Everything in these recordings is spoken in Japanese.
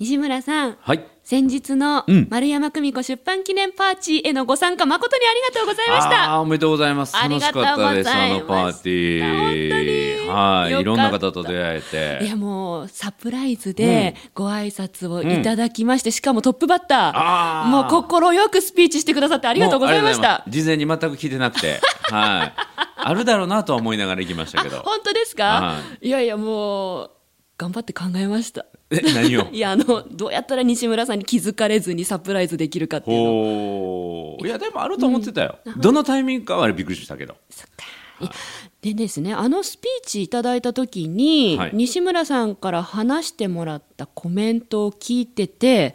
西村さん、はい。先日のうん丸山久美子出版記念パーティーへのご参加誠にありがとうございましあた。おめでとうございます。あり楽がとうございますしかったです、あのパーティー。本当にはい。いろんな方と出会えて。いやもうサプライズでご挨拶をいただきまして、しかもトップバッター、もう心よくスピーチしてくださってありがとうございました事前に全く聞いてなくて。はい。あるだろうなとは思いながら行きましたけど。本当ですか、、はいやいやもう頑張って考えました。え、何を？いやあのどうやったら西村さんに気づかれずにサプライズできるかっていうの。いや、でもあると思ってたよ。どのタイミングかはびっくりしたけど。そっかでですねあのスピーチいただいた時に、はい西村さんから話してもらったコメントを聞いてて。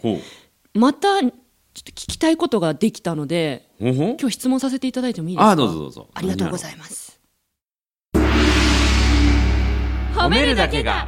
またちょっと聞きたいことができたので今日質問させていただいてもいいですか？あーどうぞどうぞありがとうございます褒めるだけが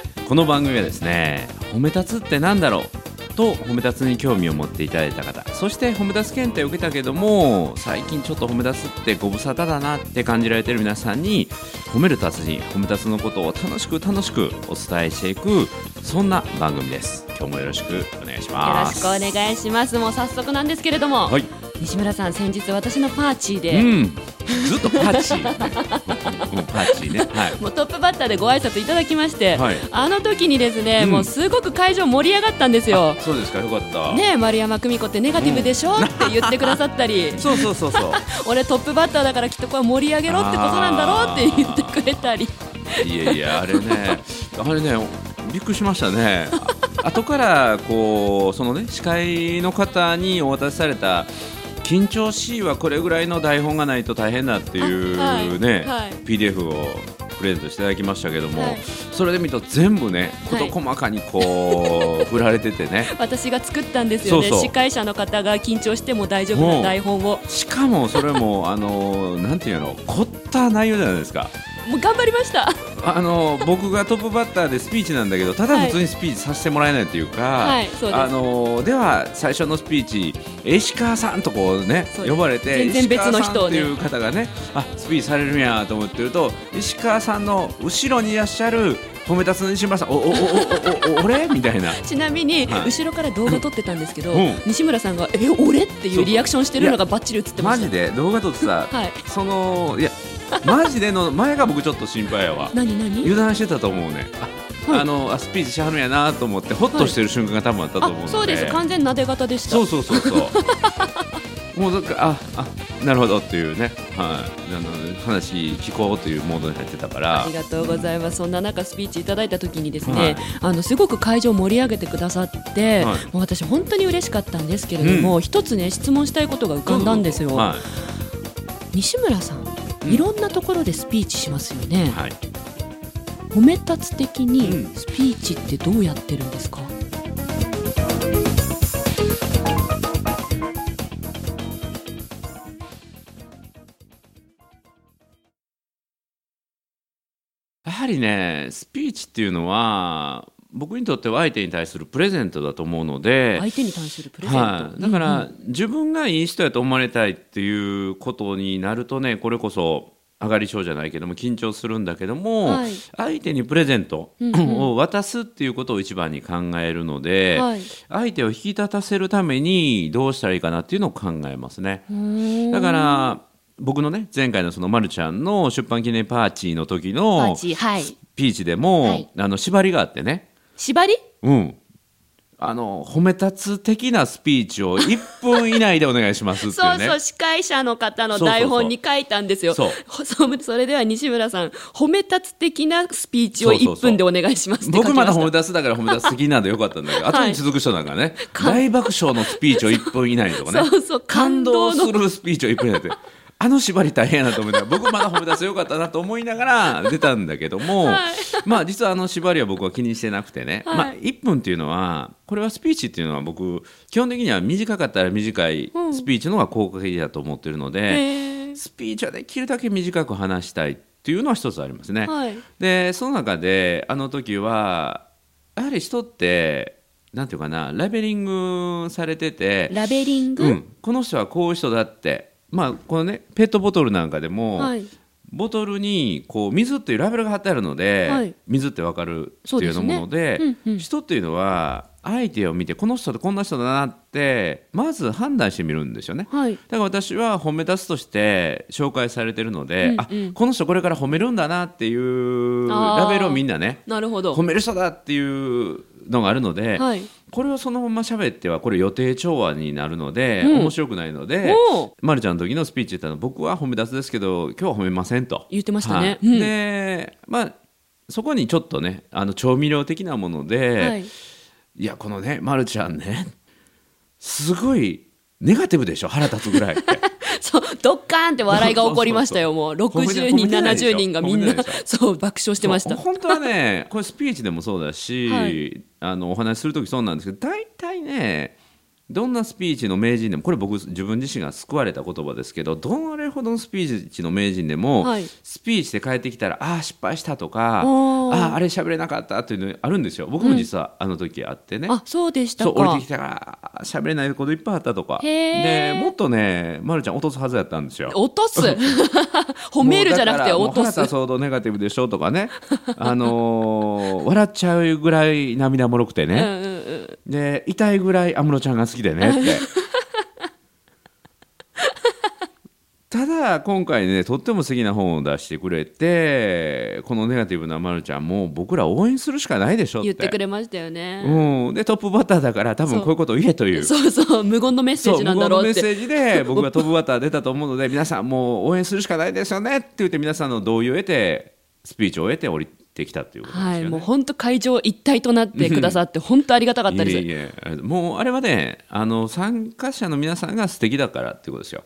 この番組はですね褒め立つってなんだろう？と褒め立つに興味を持っていただいた方そして褒め立つ検定を受けたけども最近ちょっと褒め立つってご無沙汰だなって感じられている皆さんに褒める達人褒め立つのことを楽しく楽しくお伝えしていくそんな番組です。今日もよろしくお願いしよろしますくお願いします。もう早速なんですけれども、はい。西村さん先日私のパーチーうで、んずっとパーチ。ー、ね、うんパーチーね。はい。もうトップバッターでご挨拶いただきまして、はい。あの時にですね、うん。もうすごく会場盛り上がったんですよ。そうですかよかった。ねえ丸山久美子ってネガティブでしょ、って言ってくださったり。そうそうそうそう。俺トップバッターだからきっとこれ盛り上げろってことなんだろうって言ってくれたり。いやいやあれね あれねびっくりしましたね。あ後からこうそのね司会の方にお渡しされた緊張しいはこれぐらいの台本がないと大変だっていうあはいね、はい。PDF をプレゼントしていただきましたけども、はい。それで見ると全部ねはい。事細かにこう振られててね。私が作ったんですよね。司会者の方が緊張しても大丈夫な台本を。しかもそれもあのなんていうの凝った内容じゃないですか。もう頑張りました。あの僕がトップバッターでスピーチなんだけどただ普通にスピーチさせてもらえないというか、はいあのでは最初のスピーチ石川さんとこうね呼ばれて全然別の人をね。石川さんっていう方がねあスピーチされるんやと思ってると石川さんの後ろにいらっしゃる褒め立つ西村さんおおおおおお俺みたいなちなみに、はい後ろから動画撮ってたんですけど、うん西村さんが「え俺?」っていうリアクションしてるのがバッチリ映ってましたマジで動画撮ってさ、はいそのいやマジでの前が僕ちょっと心配やわ。何何？油断してたと思うね。あ,、はい。あのあスピーチしはるんやなと思ってホッとしてる瞬間が多分あったと思うので、あそうです。完全なで型でした。そうそうそうそう。もうなんかああなるほどっていうね、はい、あの話聞こうというモードに入ってたから。あり。がとうございます。そんな中スピーチいただいた時にですね、はい。あのすごく会場を盛り上げてくださって、はい。もう私本当に嬉しかったんですけれども、一つね質問したいことが浮かんだんですよ、は西村さんうんいろんなところでスピーチしますよね。い、、はい、褒め立つ的にうん。スピーチってどうやってるんですか、やはりねスピーチっていうのは僕にとっては相手に対するプレゼントだと思うので、相手に対するプレゼント、はい、だから、自分がいい人やと思われたいっていうことになるとねこれこそ上がり症じゃないけども緊張するんだけども、はい。相手にプレゼントを渡すっていうことを一番に考えるので、はい。相手を引き立たせるためにどうしたらいいかなっていうのを考えますね。だから僕のね前回のそのまるちゃんの出版記念パーティーの時のチはい。ピーチでも、はい。あの縛りがあってね縛り？うん。あの、褒め立つ的なスピーチを1分以内でお願いしますっていうね。そうそう司会者の方の台本に書いたんですよ。そう。そうそれでは西村さん褒め立つ的なスピーチを1そうそうそう。分でお願いしますって書きました。僕まだ褒め立つだから褒め立つ的なんでよ。かったんだけど、後に続く人なんかね、大爆笑のスピーチを1分以内とかね、そうそう感動するスピーチを1分以内で。あの縛り大変やなと思いながら僕まだ褒め出せよかったなと思いながら出たんだけども、はい。まあ実はあの縛りは僕は気にしてなくてね、はい。まあ1分っていうのはこれはスピーチっていうのは僕基本的には短かったら短いうん。スピーチの方が効果的だと思ってるので、へスピーチはできるだけ短く話したいっていうのは一つありますね。ーはい。でその中であの時はやはり人ってなんていうかなラベリングされてて、ラベリング、うん、この人はこういう人だってまあこのねペットボトルなんかでも、はい。ボトルにこう水っていうラベルが貼ってあるので、はい。水ってわかるっていうようなものでね。うんうん。人っていうのは相手を見てこの人ってこんな人だなってまず判断してみるんですよね。はい。だから私は褒め立つとして紹介されてるので、うんうん。あこの人これから褒めるんだなっていうラベルをみんなねなるほど。褒める人だっていうのがあるので、はいこれをそのまま喋ってはこれ予定調和になるので、うん。面白くないので、ま、るちゃんの時のスピーチ言ったの僕は褒め立つですけど今日は褒めませんと。言ってましたね、はい。うん。でまあそこにちょっとねあの調味料的なもので、はい。い、やこのね、ま、るちゃんねすごいネガティブでしょ腹立つぐらいって。そうドッカーンって笑いが起こりましたよ。もう褒めて60人褒めてないでしょ？70人がみんな そう爆笑してました。本当はねこれスピーチでもそうだし、はい。あのお話しする時そうなんですけど大体ねどんなスピーチの名人でもこれ僕自分自身が救われた言葉ですけどどれほどのスピーチの名人でも、はい。スピーチで帰ってきたらああ失敗したとかあああれ喋れなかったっていうのあるんですよ。僕も実はあの時あってね、あそうでしたそう降りかてきたから喋れないこといっぱいあったとか。でもっとね、ま、るちゃん落とすはずやったんですよ。落とす？褒めるじゃなくて落とすだからもう腹立つほどネガティブでしょとかね、あのー笑っちゃうぐらい涙もろくてね、うんうんうんで痛いぐらい安室ちゃんが好きでねって。ただ今回ねとっても素敵な本を出してくれてこのネガティブなまるちゃんも僕ら応援するしかないでしょって。言ってくれましたよね、うん、でトップバッターだから多分こういうことを言えという。そうそう無言のメッセージなん向こうのメッだろうってセージで僕がトップバッター出たと思うので皆さんもう応援するしかないですよねって言って皆さんの同意を得てスピーチを得て降りてきたっていうことですよね。はいもう本当会場一体となってくださって本当ありがたかったです。いえいえもうあれはねあの参加者の皆さんが素敵だからっていうことですよ。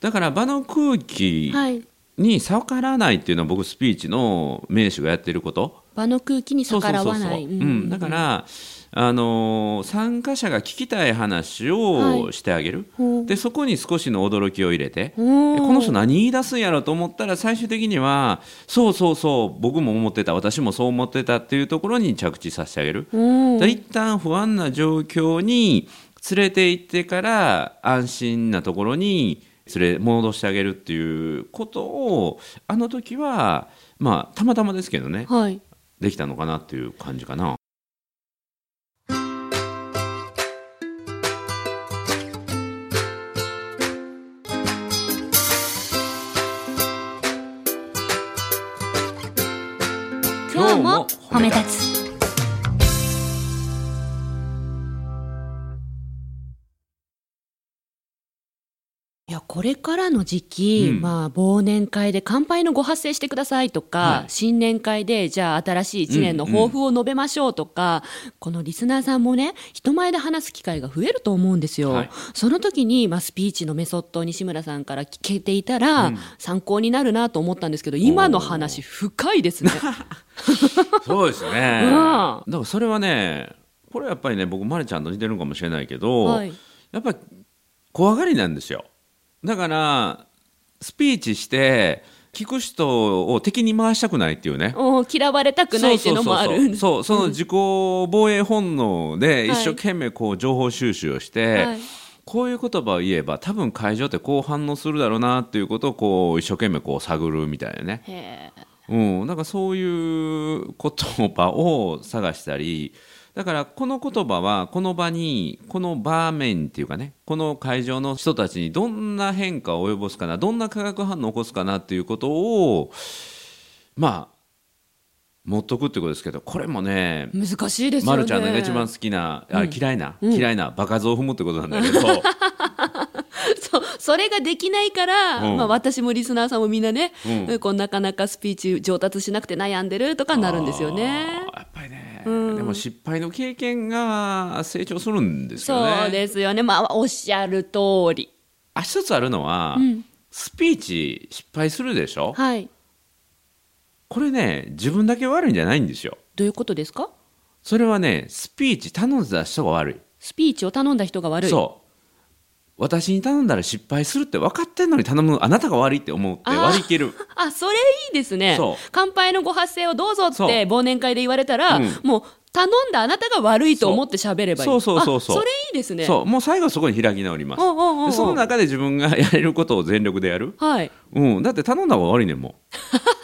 だから場の空気はいに逆らわないっていうのは僕スピーチの名手がやってること。場の空気に逆らわない。だからあのー参加者が聞きたい話をしてあげる、ほう。でそこに少しの驚きを入れて、この人何言い出すんやろと思ったら最終的にはそうそうそう僕も思ってた私もそう思ってたっていうところに着地させてあげる、一旦不安な状況に連れて行ってから安心なところに連れ戻してあげるっていうことをあの時はまあたまたまですけどね。はい。できたのかなっていう感じかな。褒め立つ。これからの時期、うんまあ、忘年会で乾杯のご発声してくださいとか、はい新年会でじゃあ新しい1年の抱負を述べましょうとか、このリスナーさんもね人前で話す機会が増えると思うんですよ。はいその時に、まあ、スピーチのメソッドを西村さんから聞けていたら、参考になるなと思ったんですけど今の話深いですね。そうですね。うんだからそれはね、これやっぱりね、僕、まりちゃんと似てるかもしれないけど、はいやっぱり怖がりなんですよ。だから、スピーチして、聞く人を敵に回したくないっていうね。お嫌われたくないっていうのもある。そうその自己防衛本能ではい一生懸命こう情報収集をして、はいこういう言葉を言えば多分会場ってこう反応するだろうなっていうことをこう一生懸命こう探るみたいなね。うん、なんかそういう言葉を探したりだからこの言葉はこの場にこの場面っていうかねこの会場の人たちにどんな変化を及ぼすかなどんな化学反応を起こすかなっていうことをまあ持っとくってことですけどこれもね難しいですよね。まるちゃんのが一番好きな、あ嫌いな、うん。嫌いな場数を踏むってことなんだけど、そう。それができないから、うん。まあ、私もリスナーさんもみんなね、うん。こうなかなかスピーチ上達しなくて悩んでるとかなるんですよね。でも失敗の経験が成長するんですよね。そうですよね、まあ、おっしゃる通り。あ一つあるのは、うん。スピーチ失敗するでしょ？はい。これね自分だけ悪いんじゃないんですよ。どういうことですか？それはねスピーチ頼んでた人が悪い。スピーチを頼んだ人が悪い。そう私に頼んだら失敗するって分かってんのに頼むあなたが悪いって思って割り切る。あそれいいですね。乾杯のご発声をどうぞって忘年会で言われたら、うん。もう頼んだあなたが悪いと思って喋ればいい。そう。そうそうそうあそれいいですね。そう。もう最後そこに開き直ります。その中で自分がやれることを全力でやる、はい。うん、だって頼んだ方が悪いねんもんいやこ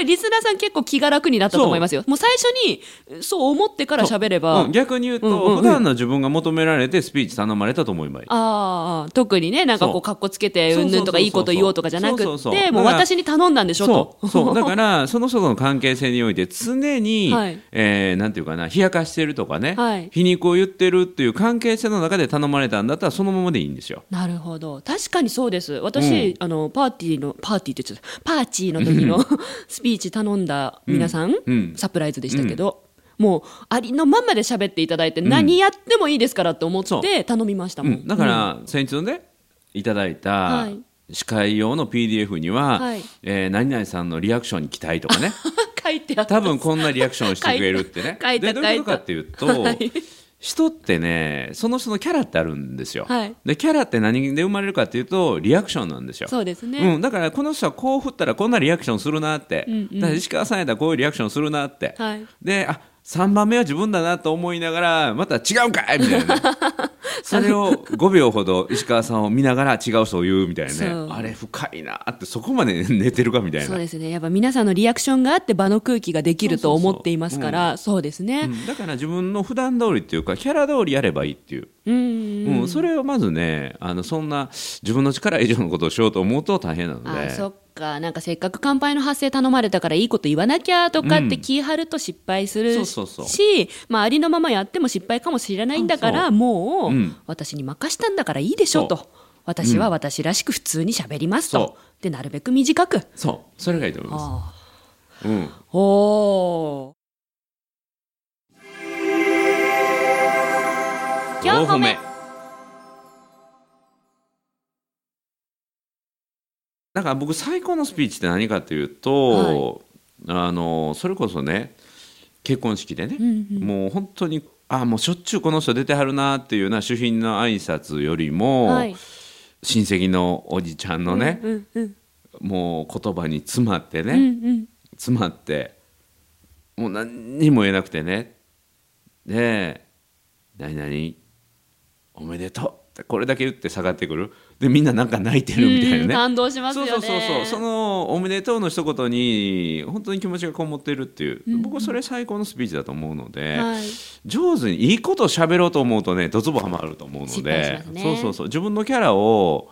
れリスナーさん結構気が楽になったと思いますよ。もう最初にそう思ってから喋れば、うん、逆に言うと、うんうんうん。普段の自分が求められてスピーチ頼まれたと思えばい。いああ特にねなんかこそう。うかっこつけてそううんぬんとかいいこと言おうとかじゃなくてもう私に頼んだんでしょと。そう。そう。だからその人との関係性において常に、はい。えーなんていうかな冷やかしてるとかね、はい。皮肉を言ってるっていう関係性の中で頼まれたんだったらそのままでいいんですよ。なるほど。確かにそうです。私、あのパーティーのパーティーってちゃった。パーチーの時のスピーチ頼んだ皆さん、うん。サプライズでしたけど、もうありのまんまで喋っていただいて、何やってもいいですからって思って頼みましたもん、うん、だから、先日のねいただいたはい。司会用の PDF には、はい。えー何々さんのリアクションに期待とかね。書いてあった。多分こんなリアクションをしてくれるってね。書いた。でどういうことかっていうと、はい人ってねその人のキャラってあるんですよ、はい。でキャラって何で生まれるかっていうとリアクションなんですよ。そうですね、うん、だからこの人はこう振ったらこんなリアクションするなって、うんうん。だから石川さんやったらこういうリアクションするなって、はい。であ3番目は自分だなと思いながらまた違うかいみたいなね。それを5秒ほど石川さんを見ながら違う人を言うみたいなね。あれ深いなってそこまで寝てるかみたいな。そうですね。やっぱ皆さんのリアクションがあって場の空気ができると思っていますからそうですね。うん。だから自分の普段通りっていうかキャラ通りやればいいっていう、うんうんそれをまずねあのそんな自分の力以上のことをしようと思うと大変なので。あかなんかせっかく乾杯の発声頼まれたからいいこと言わなきゃとかって気張ると失敗するし、まあ、ありのままやっても失敗かもしれないんだからもう、うん。私に任したんだからいいでしょそと私は私らしく普通に喋りますと。そ、でなるべく短く。そう。それがいいと思いまあす、うん、ー。おー今日褒だから僕最高のスピーチって何かというと、あのそれこそね結婚式でね、うんうん。もう本当にあもうしょっちゅうこの人出てはるなっていうような主賓の挨拶よりも、はい。親戚のおじちゃんのね、うんうんもう言葉に詰まってね、うんうん。詰まってもう何にも言えなくてねで「何々おめでとう」これだけ言って下がってくる。でみんななんか泣いてるみたいなね、うん感動しますよね。そうそうそうその「おめでとう」の一言に本当に気持ちがこもってるっていう、僕はそれ最高のスピーチだと思うので、はい。上手にいいことを喋ろうと思うとねドツボハマると思うので。ね。そうそうそう。自分のキャラを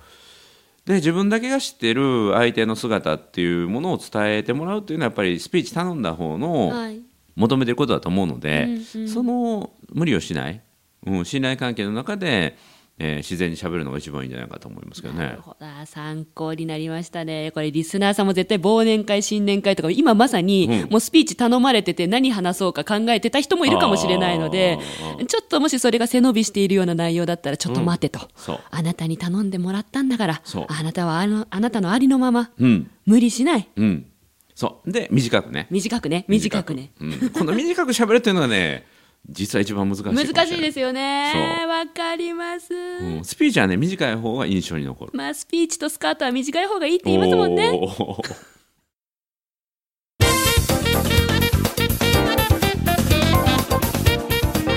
で自分だけが知ってる相手の姿っていうものを伝えてもらうっていうのはやっぱりスピーチ頼んだ方のはい。求めてることだと思うので、うんうん。その無理をしない、うん、信頼関係の中で、えー自然に喋るのが一番いいんじゃないかと思いますけどね。なる。ほど。あ参考になりましたね。これリスナーさんも絶対忘年会新年会とか今まさにうん。もうスピーチ頼まれてて何話そうか考えてた人もいるかもしれないのであちょっともしそれが背伸びしているような内容だったらちょっと待てと、そう。あなたに頼んでもらったんだからあなたはあのあなたのありのままうん。無理しない。うん。そう。で短くね。短くね。短くね。うん、この短く喋るっていうのがね実は一番難しい難しいですよね。わかります、うん、スピーチはね短い方が印象に残る。まあスピーチとスカートは短い方がいいって言いますもんね。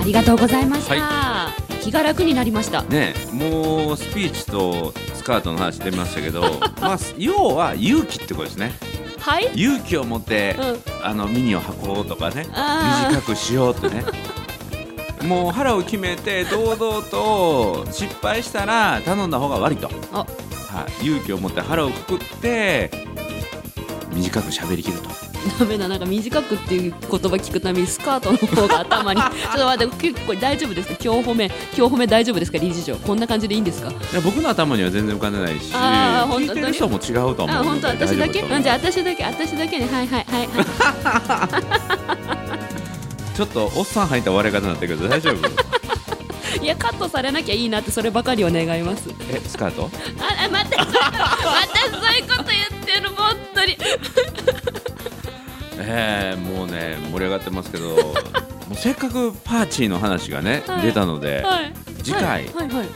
ありがとうございました、気が楽になりました。ねもうスピーチとスカートの話出ましたけど まあ要は勇気ってことですねはい。勇気を持って、うん。あのミニを履こうとかね。短くしようってね。もう腹を決めて堂々と失敗したら頼んだ方が悪いと、あはい、勇気を持って腹をくくって短く喋りきると。ダメだなんか短くっていう言葉聞くためにスカートの方が頭に。ちょっと待って結構大丈夫ですか？今日褒め今日褒め大丈夫ですか理事長？こんな感じでいいんですか？いや僕の頭には全然浮かんでないしあー本当聞いてる人も違うと思うあ本当私だけ？じゃあ私だけ。私だけ。ねはいはいはい。はい ちょっとおっさん入った笑い方になったけど大丈夫？いやカットされなきゃいいなってそればかりを願います。えスカート？ああまたまたそういうこと言ってる本当に。えー、もうね盛り上がってますけど もうせっかくパーチーの話がね、はい。出たので、はい。次回はいはいはい。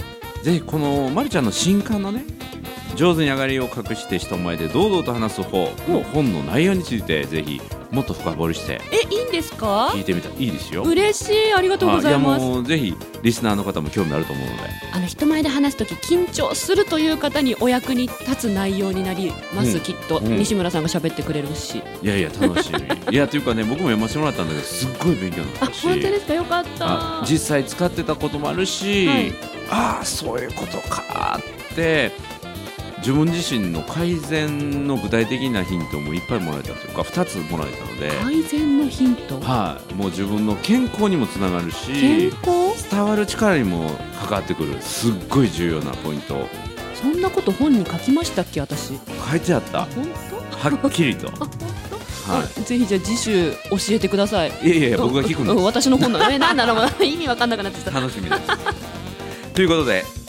ぜひこのまるちゃんの新刊のね上手に上がりを隠して人前で堂々と話す方の本の内容についてぜひもっと深掘りしてえいいんですか？聞いてみたらいいですよ。嬉しい。ありがとうございます。あやもうぜひリスナーの方も興味あると思うので。あの人前で話すとき緊張するという方にお役に立つ内容になります、うん。きっと、うん。西村さんが喋ってくれるし。いやいや楽しみ。いやというかね僕も読ませてもらったんだけどすっごい勉強になあったし。本当ですか？よかった。あ実際使ってたこともあるし、はい。ああそういうことかって自分自身の改善の具体的なヒントもいっぱいもらえたというか2つもらえたので、改善のヒント？はい、もう自分の健康にもつながる健し康？伝わる力にも関わってくるすっごい重要なポイント。をそんなこと本に書きましたっけ私？書いてあった。本当？はっきりと、はあぜひじゃあ次週教えてください。い、いやいや僕が聞くんうんです私の本なの。えなんだろう。意味わかんなくなってきた。楽しみです。ということで